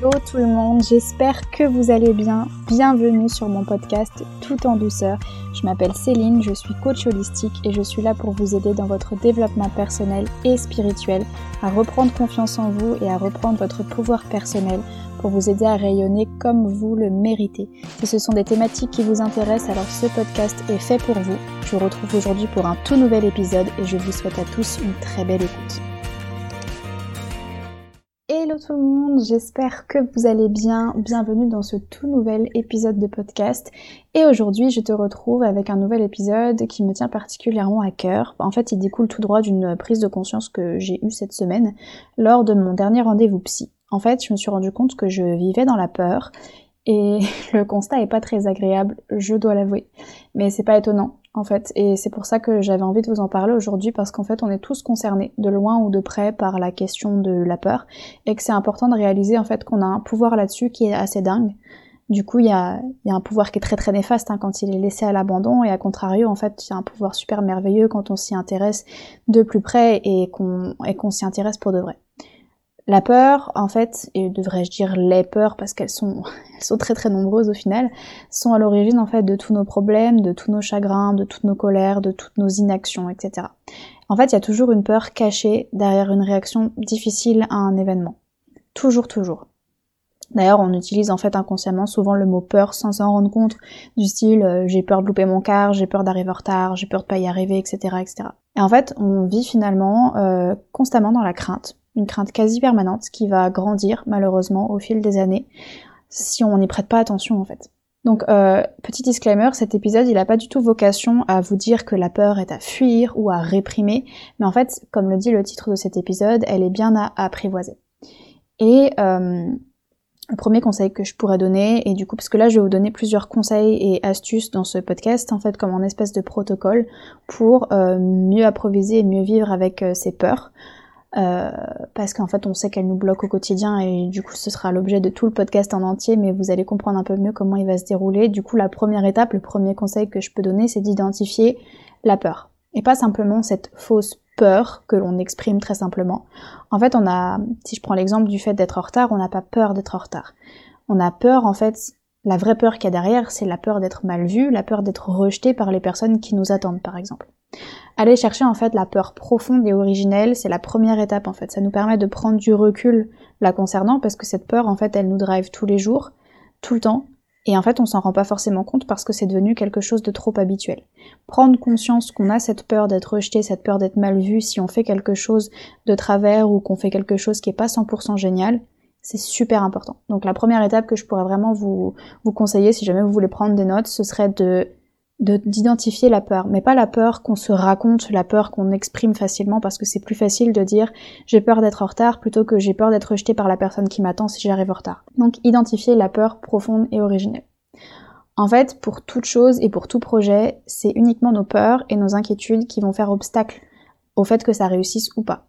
Hello tout le monde, j'espère que vous allez bien. Bienvenue sur mon podcast Tout en douceur. Je m'appelle Céline, je suis coach holistique et je suis là pour vous aider dans votre développement personnel et spirituel, à reprendre confiance en vous et à reprendre votre pouvoir personnel pour vous aider à rayonner comme vous le méritez. Si ce sont des thématiques qui vous intéressent, alors ce podcast est fait pour vous. Je vous retrouve aujourd'hui pour un tout nouvel épisode et je vous souhaite à tous une très belle écoute. Hello tout le monde, j'espère que vous allez bien. Bienvenue dans ce tout nouvel épisode de podcast. Et aujourd'hui, je te retrouve avec un nouvel épisode qui me tient particulièrement à cœur. En fait, il découle tout droit d'une prise de conscience que j'ai eue cette semaine lors de mon dernier rendez-vous psy. En fait, je me suis rendu compte que je vivais dans la peur et le constat est pas très agréable, je dois l'avouer. Mais c'est pas étonnant en fait. Et c'est pour ça que j'avais envie de vous en parler aujourd'hui parce qu'en fait on est tous concernés de loin ou de près par la question de la peur et que c'est important de réaliser en fait qu'on a un pouvoir là-dessus qui est assez dingue. Du coup, il y a, y a, un pouvoir qui est très très néfaste hein, quand il est laissé à l'abandon et à contrario, en fait, il y a un pouvoir super merveilleux quand on s'y intéresse de plus près et qu'on et qu'on s'y intéresse pour de vrai. La peur, en fait, et devrais-je dire les peurs parce qu'elles sont, elles sont très très nombreuses au final, sont à l'origine en fait de tous nos problèmes, de tous nos chagrins, de toutes nos colères, de toutes nos inactions, etc. En fait, il y a toujours une peur cachée derrière une réaction difficile à un événement. Toujours, toujours. D'ailleurs, on utilise en fait inconsciemment souvent le mot peur sans s'en rendre compte, du style euh, j'ai peur de louper mon car, j'ai peur d'arriver en retard, j'ai peur de pas y arriver, etc., etc. Et en fait, on vit finalement euh, constamment dans la crainte, une crainte quasi permanente qui va grandir malheureusement au fil des années si on n'y prête pas attention en fait. Donc euh, petit disclaimer, cet épisode il n'a pas du tout vocation à vous dire que la peur est à fuir ou à réprimer, mais en fait, comme le dit le titre de cet épisode, elle est bien à apprivoiser. Et euh, le premier conseil que je pourrais donner, et du coup, parce que là je vais vous donner plusieurs conseils et astuces dans ce podcast, en fait, comme un espèce de protocole pour euh, mieux approviser et mieux vivre avec euh, ces peurs. Euh, parce qu'en fait on sait qu'elle nous bloque au quotidien et du coup ce sera l'objet de tout le podcast en entier mais vous allez comprendre un peu mieux comment il va se dérouler. Du coup la première étape, le premier conseil que je peux donner c'est d'identifier la peur. Et pas simplement cette fausse peur que l'on exprime très simplement. En fait on a, si je prends l'exemple du fait d'être en retard, on n'a pas peur d'être en retard. On a peur en fait, la vraie peur qu'il y a derrière c'est la peur d'être mal vu, la peur d'être rejeté par les personnes qui nous attendent par exemple. Aller chercher en fait la peur profonde et originelle, c'est la première étape en fait. Ça nous permet de prendre du recul la concernant parce que cette peur en fait elle nous drive tous les jours, tout le temps. Et en fait on s'en rend pas forcément compte parce que c'est devenu quelque chose de trop habituel. Prendre conscience qu'on a cette peur d'être rejeté, cette peur d'être mal vu si on fait quelque chose de travers ou qu'on fait quelque chose qui est pas 100% génial, c'est super important. Donc la première étape que je pourrais vraiment vous, vous conseiller si jamais vous voulez prendre des notes, ce serait de d'identifier la peur, mais pas la peur qu'on se raconte, la peur qu'on exprime facilement parce que c'est plus facile de dire j'ai peur d'être en retard plutôt que j'ai peur d'être rejeté par la personne qui m'attend si j'arrive en retard. Donc identifier la peur profonde et originelle. En fait, pour toute chose et pour tout projet, c'est uniquement nos peurs et nos inquiétudes qui vont faire obstacle au fait que ça réussisse ou pas.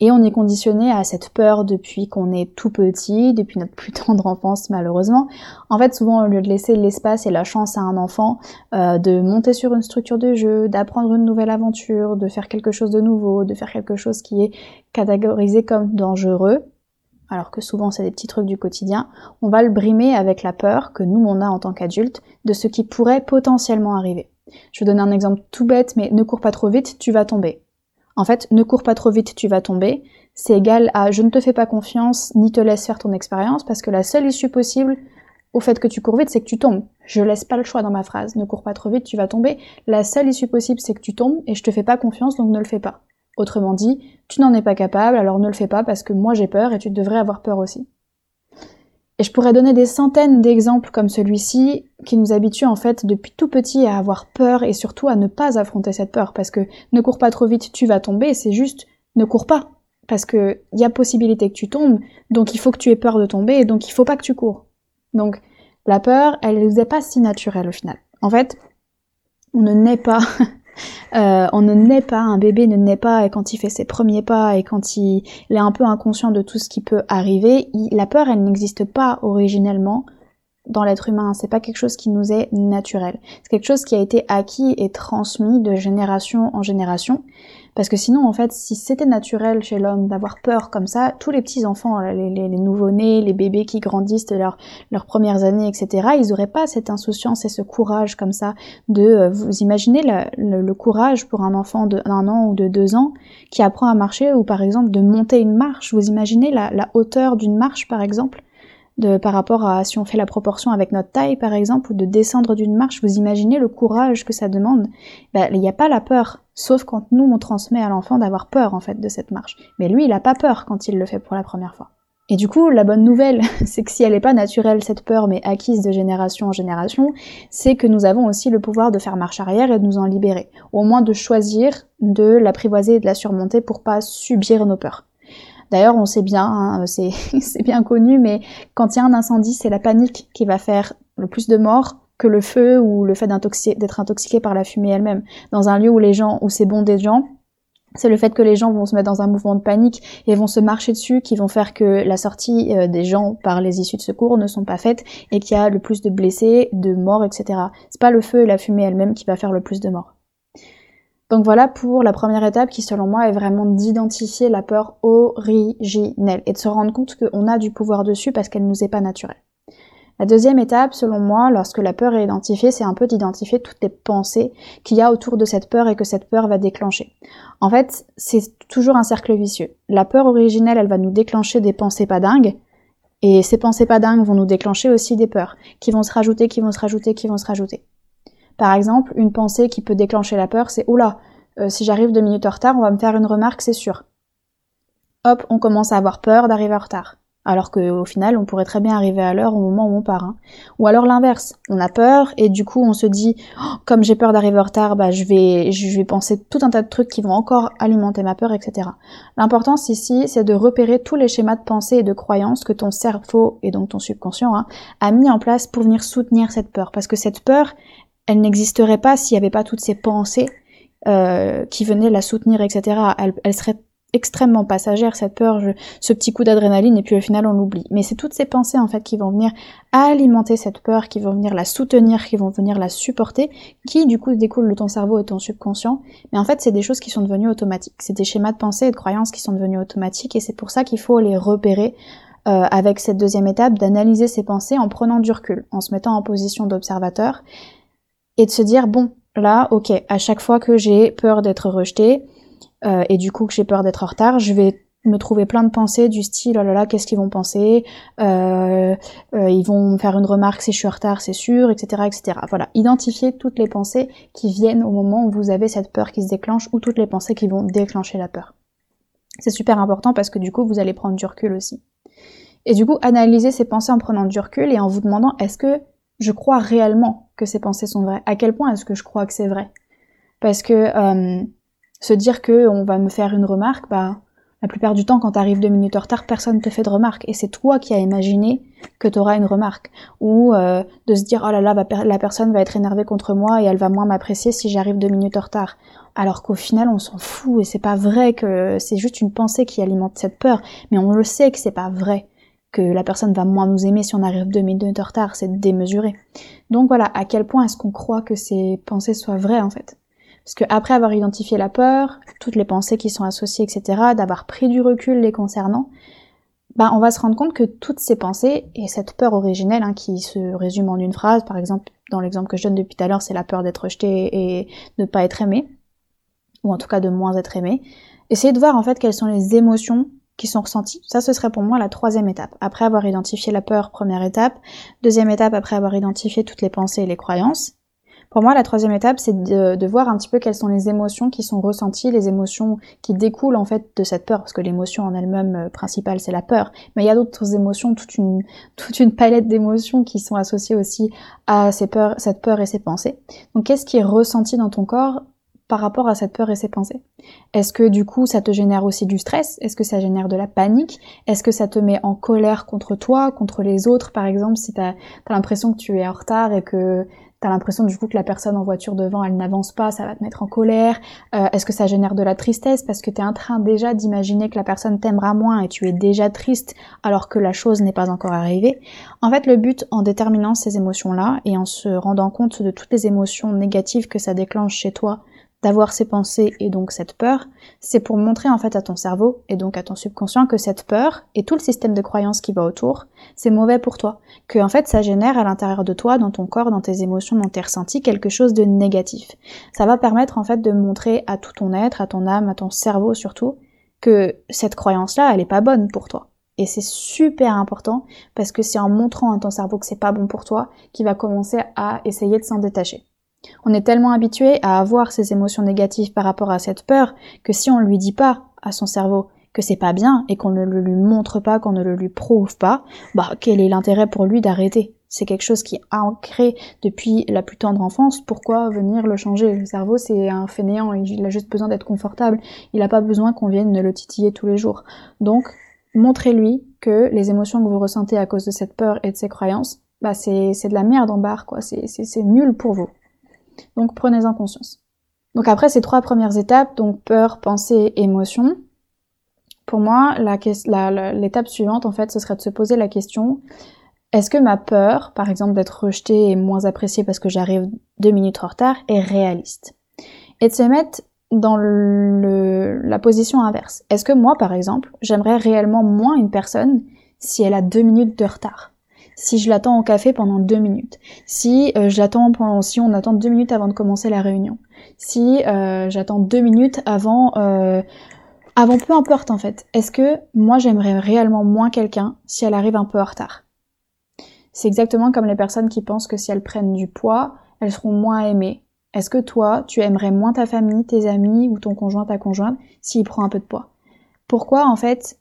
Et on est conditionné à cette peur depuis qu'on est tout petit, depuis notre plus tendre enfance malheureusement. En fait, souvent au lieu de laisser l'espace et la chance à un enfant euh, de monter sur une structure de jeu, d'apprendre une nouvelle aventure, de faire quelque chose de nouveau, de faire quelque chose qui est catégorisé comme dangereux, alors que souvent c'est des petits trucs du quotidien, on va le brimer avec la peur que nous on a en tant qu'adultes de ce qui pourrait potentiellement arriver. Je vais donner un exemple tout bête, mais ne cours pas trop vite, tu vas tomber. En fait, ne cours pas trop vite, tu vas tomber. C'est égal à je ne te fais pas confiance, ni te laisse faire ton expérience, parce que la seule issue possible au fait que tu cours vite, c'est que tu tombes. Je laisse pas le choix dans ma phrase. Ne cours pas trop vite, tu vas tomber. La seule issue possible, c'est que tu tombes, et je te fais pas confiance, donc ne le fais pas. Autrement dit, tu n'en es pas capable, alors ne le fais pas parce que moi j'ai peur et tu devrais avoir peur aussi. Et je pourrais donner des centaines d'exemples comme celui-ci qui nous habituent en fait depuis tout petit à avoir peur et surtout à ne pas affronter cette peur. Parce que ne cours pas trop vite, tu vas tomber, c'est juste ne cours pas. Parce que il y a possibilité que tu tombes, donc il faut que tu aies peur de tomber. Donc il faut pas que tu cours. Donc la peur, elle nous est pas si naturelle au final. En fait, on ne naît pas Euh, on ne naît pas, un bébé ne naît pas et quand il fait ses premiers pas et quand il, est un peu inconscient de tout ce qui peut arriver, la peur elle n'existe pas originellement dans l'être humain, c'est pas quelque chose qui nous est naturel. C'est quelque chose qui a été acquis et transmis de génération en génération Parce que sinon, en fait, si c'était naturel chez l'homme d'avoir peur comme ça, tous les petits enfants, les, les, nouveau-nés, les bébés qui grandissent leurs premières années, etc., ils n'auraient pas cette insouciance et ce courage comme ça de, euh, vous imaginez le, courage pour un enfant d'un an ou de deux ans qui apprend à marcher ou par exemple de monter une marche. Vous imaginez la hauteur d'une marche par exemple? Par rapport à si on fait la proportion avec notre taille par exemple, ou de descendre d'une marche, vous imaginez le courage que ça demande ben, Il n'y a pas la peur, sauf quand nous on transmet à l'enfant d'avoir peur en fait de cette marche. Mais lui il n'a pas peur quand il le fait pour la première fois. Et du coup, la bonne nouvelle, c'est que si elle n'est pas naturelle, cette peur, mais acquise de génération en génération, c'est que nous avons aussi le pouvoir de faire marche arrière et de nous en libérer. Au moins de choisir de l'apprivoiser et de la surmonter pour pas subir nos peurs. D'ailleurs, on sait bien, hein, c'est bien connu, mais quand il y a un incendie, c'est la panique qui va faire le plus de morts que le feu ou le fait d'être intoxiqué par la fumée elle-même. Dans un lieu où les gens, où c'est bon des gens, c'est le fait que les gens vont se mettre dans un mouvement de panique et vont se marcher dessus qui vont faire que la sortie euh, des gens par les issues de secours ne sont pas faites et qu'il y a le plus de blessés, de morts, etc. C'est pas le feu et la fumée elle-même qui va faire le plus de morts. Donc voilà pour la première étape qui selon moi est vraiment d'identifier la peur originelle et de se rendre compte qu'on a du pouvoir dessus parce qu'elle nous est pas naturelle. La deuxième étape, selon moi, lorsque la peur est identifiée, c'est un peu d'identifier toutes les pensées qu'il y a autour de cette peur et que cette peur va déclencher. En fait, c'est toujours un cercle vicieux. La peur originelle, elle va nous déclencher des pensées pas dingues, et ces pensées pas dingues vont nous déclencher aussi des peurs, qui vont se rajouter, qui vont se rajouter, qui vont se rajouter. Par exemple, une pensée qui peut déclencher la peur, c'est oula, euh, si j'arrive deux minutes en retard, on va me faire une remarque, c'est sûr. Hop, on commence à avoir peur d'arriver en retard. Alors qu'au final, on pourrait très bien arriver à l'heure au moment où on part. Hein. Ou alors l'inverse, on a peur et du coup on se dit, oh, comme j'ai peur d'arriver en retard, bah je vais, je vais penser tout un tas de trucs qui vont encore alimenter ma peur, etc. L'importance ici, c'est de repérer tous les schémas de pensée et de croyances que ton cerveau et donc ton subconscient hein, a mis en place pour venir soutenir cette peur. Parce que cette peur, elle n'existerait pas s'il n'y avait pas toutes ces pensées euh, qui venaient la soutenir, etc. Elle, elle serait extrêmement passagère, cette peur, ce petit coup d'adrénaline, et puis au final on l'oublie. Mais c'est toutes ces pensées en fait qui vont venir alimenter cette peur, qui vont venir la soutenir, qui vont venir la supporter, qui du coup découlent de ton cerveau et ton subconscient. Mais en fait c'est des choses qui sont devenues automatiques. C'est des schémas de pensée et de croyances qui sont devenus automatiques, et c'est pour ça qu'il faut les repérer euh, avec cette deuxième étape, d'analyser ces pensées en prenant du recul, en se mettant en position d'observateur, et de se dire, bon, là, ok, à chaque fois que j'ai peur d'être rejeté, euh, et du coup que j'ai peur d'être en retard, je vais me trouver plein de pensées du style oh là là qu'est-ce qu'ils vont penser euh, euh, ils vont me faire une remarque si je suis en retard c'est sûr etc etc voilà identifier toutes les pensées qui viennent au moment où vous avez cette peur qui se déclenche ou toutes les pensées qui vont déclencher la peur. C'est super important parce que du coup vous allez prendre du recul aussi. Et du coup analyser ces pensées en prenant du recul et en vous demandant est-ce que je crois réellement que ces pensées sont vraies. À quel point est-ce que je crois que c'est vrai? Parce que euh, se dire que on va me faire une remarque, bah la plupart du temps quand t'arrives deux minutes en retard, personne te fait de remarque. Et c'est toi qui as imaginé que t'auras une remarque. Ou euh, de se dire oh là là la personne va être énervée contre moi et elle va moins m'apprécier si j'arrive deux minutes en retard. Alors qu'au final on s'en fout. Et c'est pas vrai que c'est juste une pensée qui alimente cette peur, mais on le sait que c'est pas vrai que la personne va moins nous aimer si on arrive deux minutes retard, c'est démesuré. Donc voilà, à quel point est-ce qu'on croit que ces pensées soient vraies en fait? Parce que après avoir identifié la peur, toutes les pensées qui sont associées, etc., d'avoir pris du recul les concernant, bah, on va se rendre compte que toutes ces pensées et cette peur originelle hein, qui se résume en une phrase, par exemple dans l'exemple que je donne depuis tout à l'heure, c'est la peur d'être rejeté et de ne pas être aimé, ou en tout cas de moins être aimé. Essayez de voir en fait quelles sont les émotions qui sont ressenties. Ça, ce serait pour moi la troisième étape. Après avoir identifié la peur, première étape. Deuxième étape, après avoir identifié toutes les pensées et les croyances. Pour moi, la troisième étape, c'est de, voir un petit peu quelles sont les émotions qui sont ressenties, les émotions qui découlent en fait de cette peur, parce que l'émotion en elle-même euh, principale, c'est la peur. Mais il y a d'autres émotions, toute une, toute une palette d'émotions qui sont associées aussi à ces peurs, cette peur et ces pensées. Donc, qu'est-ce qui est ressenti dans ton corps par rapport à cette peur et ces pensées. Est-ce que du coup ça te génère aussi du stress? Est-ce que ça génère de la panique? Est-ce que ça te met en colère contre toi, contre les autres? Par exemple si t'as as, l'impression que tu es en retard et que t'as l'impression du coup que la personne en voiture devant elle n'avance pas, ça va te mettre en colère. Euh, est-ce que ça génère de la tristesse? Parce que t'es en train déjà d'imaginer que la personne t'aimera moins et tu es déjà triste alors que la chose n'est pas encore arrivée. En fait, le but en déterminant ces émotions-là et en se rendant compte de toutes les émotions négatives que ça déclenche chez toi d'avoir ces pensées et donc cette peur, c'est pour montrer en fait à ton cerveau et donc à ton subconscient que cette peur et tout le système de croyances qui va autour, c'est mauvais pour toi. Que en fait ça génère à l'intérieur de toi, dans ton corps, dans tes émotions, dans tes ressentis, quelque chose de négatif. Ça va permettre en fait de montrer à tout ton être, à ton âme, à ton cerveau surtout, que cette croyance-là, elle est pas bonne pour toi. Et c'est super important parce que c'est en montrant à ton cerveau que c'est pas bon pour toi qu'il va commencer à essayer de s'en détacher. On est tellement habitué à avoir ces émotions négatives par rapport à cette peur que si on ne lui dit pas à son cerveau que c'est pas bien et qu'on ne le lui montre pas, qu'on ne le lui prouve pas, bah quel est l'intérêt pour lui d'arrêter? C'est quelque chose qui est ancré depuis la plus tendre enfance. Pourquoi venir le changer? Le cerveau c'est un fainéant, il a juste besoin d'être confortable. Il n'a pas besoin qu'on vienne le titiller tous les jours. Donc montrez-lui que les émotions que vous ressentez à cause de cette peur et de ces croyances, bah c'est de la merde en barre quoi. C'est nul pour vous. Donc prenez-en conscience. Donc après ces trois premières étapes, donc peur, pensée, émotion, pour moi, l'étape suivante, en fait, ce serait de se poser la question, est-ce que ma peur, par exemple d'être rejetée et moins appréciée parce que j'arrive deux minutes en retard, est réaliste? Et de se mettre dans la position inverse. Est-ce que moi, par exemple, j'aimerais réellement moins une personne si elle a deux minutes de retard? Si je l'attends au café pendant deux minutes, si euh, j'attends pendant, si on attend deux minutes avant de commencer la réunion, si euh, j'attends deux minutes avant, euh, avant peu importe en fait. Est-ce que moi j'aimerais réellement moins quelqu'un si elle arrive un peu en retard? C'est exactement comme les personnes qui pensent que si elles prennent du poids, elles seront moins aimées. Est-ce que toi, tu aimerais moins ta famille, tes amis ou ton conjoint, ta conjointe s'il prend un peu de poids? Pourquoi en fait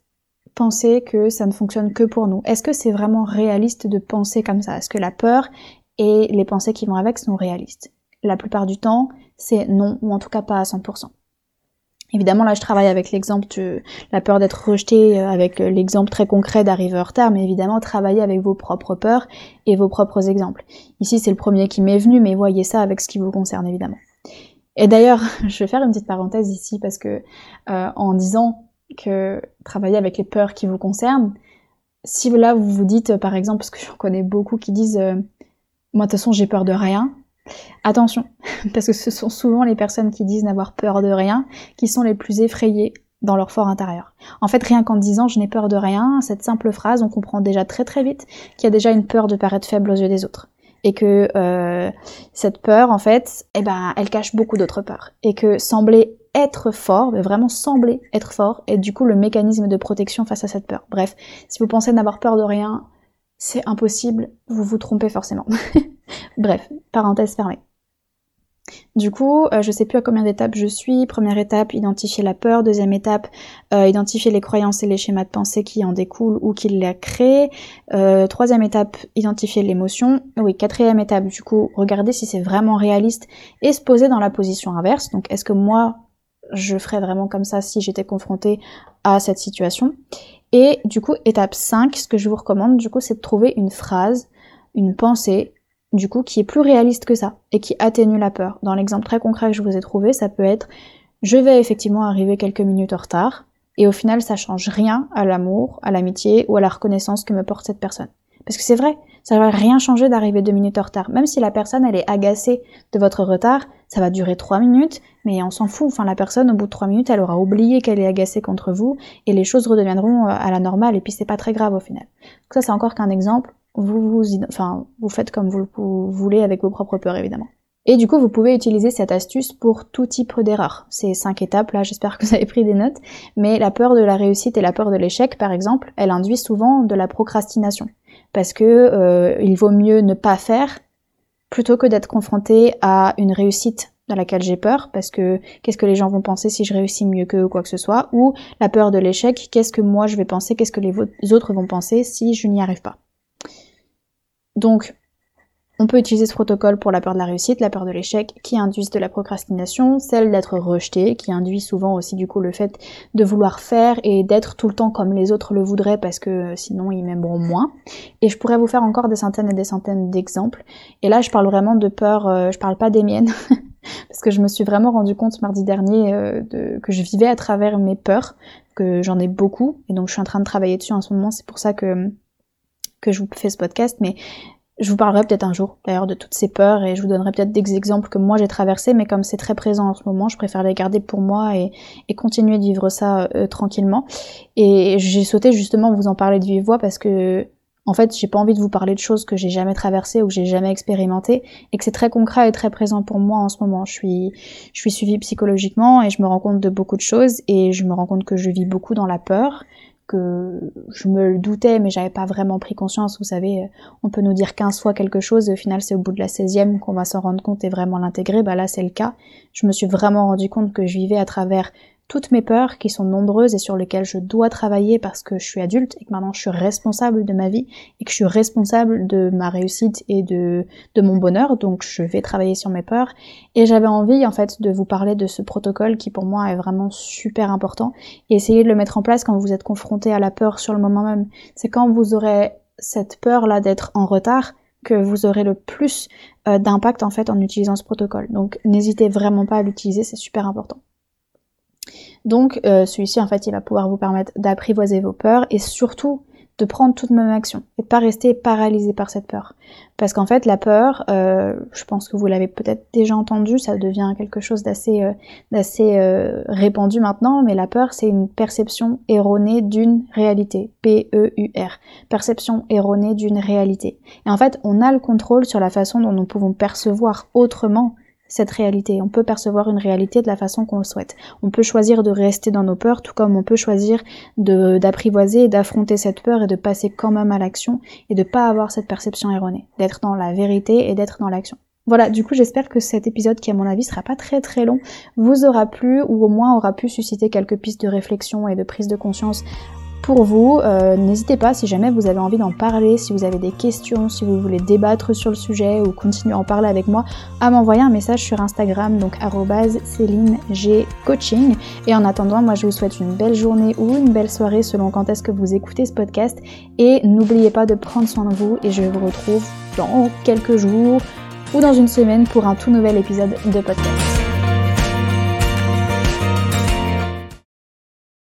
penser que ça ne fonctionne que pour nous Est-ce que c'est vraiment réaliste de penser comme ça? Est-ce que la peur et les pensées qui vont avec sont réalistes? La plupart du temps, c'est non, ou en tout cas pas à 100%. Évidemment, là, je travaille avec l'exemple de la peur d'être rejeté, euh, avec l'exemple très concret d'arriver en retard, mais évidemment, travaillez avec vos propres peurs et vos propres exemples. Ici, c'est le premier qui m'est venu, mais voyez ça avec ce qui vous concerne, évidemment. Et d'ailleurs, je vais faire une petite parenthèse ici, parce que euh, en disant que travailler avec les peurs qui vous concernent. Si là vous vous dites par exemple, parce que j'en connais beaucoup qui disent euh, moi de toute façon j'ai peur de rien, attention, parce que ce sont souvent les personnes qui disent n'avoir peur de rien qui sont les plus effrayées dans leur fort intérieur. En fait, rien qu'en disant je n'ai peur de rien, cette simple phrase, on comprend déjà très très vite qu'il y a déjà une peur de paraître faible aux yeux des autres. Et que euh, cette peur, en fait, eh ben, elle cache beaucoup d'autres peurs. Et que sembler être fort, mais vraiment sembler être fort, et du coup le mécanisme de protection face à cette peur. Bref, si vous pensez n'avoir peur de rien, c'est impossible, vous vous trompez forcément. Bref, parenthèse fermée. Du coup, euh, je sais plus à combien d'étapes je suis. Première étape, identifier la peur. Deuxième étape, euh, identifier les croyances et les schémas de pensée qui en découlent ou qui les créent. Euh, troisième étape, identifier l'émotion. Oui, quatrième étape, du coup, regarder si c'est vraiment réaliste et se poser dans la position inverse. Donc, est-ce que moi, je ferais vraiment comme ça si j'étais confrontée à cette situation. Et du coup, étape 5, ce que je vous recommande, du coup, c'est de trouver une phrase, une pensée, du coup, qui est plus réaliste que ça et qui atténue la peur. Dans l'exemple très concret que je vous ai trouvé, ça peut être je vais effectivement arriver quelques minutes en retard, et au final, ça change rien à l'amour, à l'amitié ou à la reconnaissance que me porte cette personne. Parce que c'est vrai, ça va rien changer d'arriver deux minutes en retard. Même si la personne, elle est agacée de votre retard, ça va durer trois minutes, mais on s'en fout. Enfin, la personne, au bout de trois minutes, elle aura oublié qu'elle est agacée contre vous, et les choses redeviendront euh, à la normale, et puis c'est pas très grave au final. Donc ça, c'est encore qu'un exemple. Vous, vous, enfin, vous faites comme vous, vous voulez avec vos propres peurs, évidemment. Et du coup, vous pouvez utiliser cette astuce pour tout type d'erreur. Ces cinq étapes, là, j'espère que vous avez pris des notes. Mais la peur de la réussite et la peur de l'échec, par exemple, elle induit souvent de la procrastination parce que euh, il vaut mieux ne pas faire plutôt que d'être confronté à une réussite dans laquelle j'ai peur, parce que qu'est-ce que les gens vont penser si je réussis mieux qu'eux ou quoi que ce soit, ou la peur de l'échec, qu'est-ce que moi je vais penser, qu'est-ce que les autres vont penser si je n'y arrive pas. Donc, on peut utiliser ce protocole pour la peur de la réussite, la peur de l'échec, qui induisent de la procrastination, celle d'être rejeté, qui induit souvent aussi du coup le fait de vouloir faire et d'être tout le temps comme les autres le voudraient parce que euh, sinon ils m'aimeront moins. Et je pourrais vous faire encore des centaines et des centaines d'exemples. Et là je parle vraiment de peur, euh, je parle pas des miennes, parce que je me suis vraiment rendu compte mardi dernier euh, que je vivais à travers mes peurs, que j'en ai beaucoup, et donc je suis en train de travailler dessus en ce moment, c'est pour ça que que je vous fais ce podcast, mais Je vous parlerai peut-être un jour d'ailleurs de toutes ces peurs et je vous donnerai peut-être des exemples que moi j'ai traversés, mais comme c'est très présent en ce moment, je préfère les garder pour moi et, continuer de vivre ça euh, tranquillement. Et j'ai souhaité justement vous en parler de vive voix parce que en fait, j'ai pas envie de vous parler de choses que j'ai jamais traversées ou que j'ai jamais expérimentées et que c'est très concret et très présent pour moi en ce moment. Je suis, je suis suivie psychologiquement et je me rends compte de beaucoup de choses et je me rends compte que je vis beaucoup dans la peur, que je me le doutais mais j'avais pas vraiment pris conscience. Vous savez, on peut nous dire 15 fois quelque chose et au final c'est au bout de la 16e qu'on va s'en rendre compte et vraiment l'intégrer. Bah là c'est le cas. Je me suis vraiment rendu compte que je vivais à travers toutes mes peurs qui sont nombreuses et sur lesquelles je dois travailler parce que je suis adulte et que maintenant je suis responsable de ma vie et que je suis responsable de ma réussite et de, de mon bonheur, donc je vais travailler sur mes peurs. Et j'avais envie en fait de vous parler de ce protocole qui pour moi est vraiment super important et essayer de le mettre en place quand vous êtes confronté à la peur sur le moment même. C'est quand vous aurez cette peur là d'être en retard que vous aurez le plus euh, d'impact en fait en utilisant ce protocole. Donc n'hésitez vraiment pas à l'utiliser, c'est super important. Donc euh, celui-ci en fait il va pouvoir vous permettre d'apprivoiser vos peurs et surtout de prendre toute même action et de pas rester paralysé par cette peur. Parce qu'en fait la peur, euh, je pense que vous l'avez peut-être déjà entendu, ça devient quelque chose d'assez euh, répandu maintenant, mais la peur c'est une perception erronée d'une réalité. P-E-U-R. Perception erronée d'une réalité. Et en fait on a le contrôle sur la façon dont nous pouvons percevoir autrement cette réalité. On peut percevoir une réalité de la façon qu'on le souhaite. On peut choisir de rester dans nos peurs, tout comme on peut choisir d'apprivoiser et d'affronter cette peur et de passer quand même à l'action et de pas avoir cette perception erronée, d'être dans la vérité et d'être dans l'action. Voilà, du coup j'espère que cet épisode qui à mon avis sera pas très très long vous aura plu ou au moins aura pu susciter quelques pistes de réflexion et de prise de conscience pour vous. Euh, n'hésitez pas si jamais vous avez envie d'en parler, si vous avez des questions, si vous voulez débattre sur le sujet ou continuer à en parler avec moi, à m'envoyer un message sur Instagram, donc Céline G Coaching. Et en attendant, moi je vous souhaite une belle journée ou une belle soirée selon quand est-ce que vous écoutez ce podcast. Et n'oubliez pas de prendre soin de vous et je vous retrouve dans quelques jours ou dans une semaine pour un tout nouvel épisode de podcast.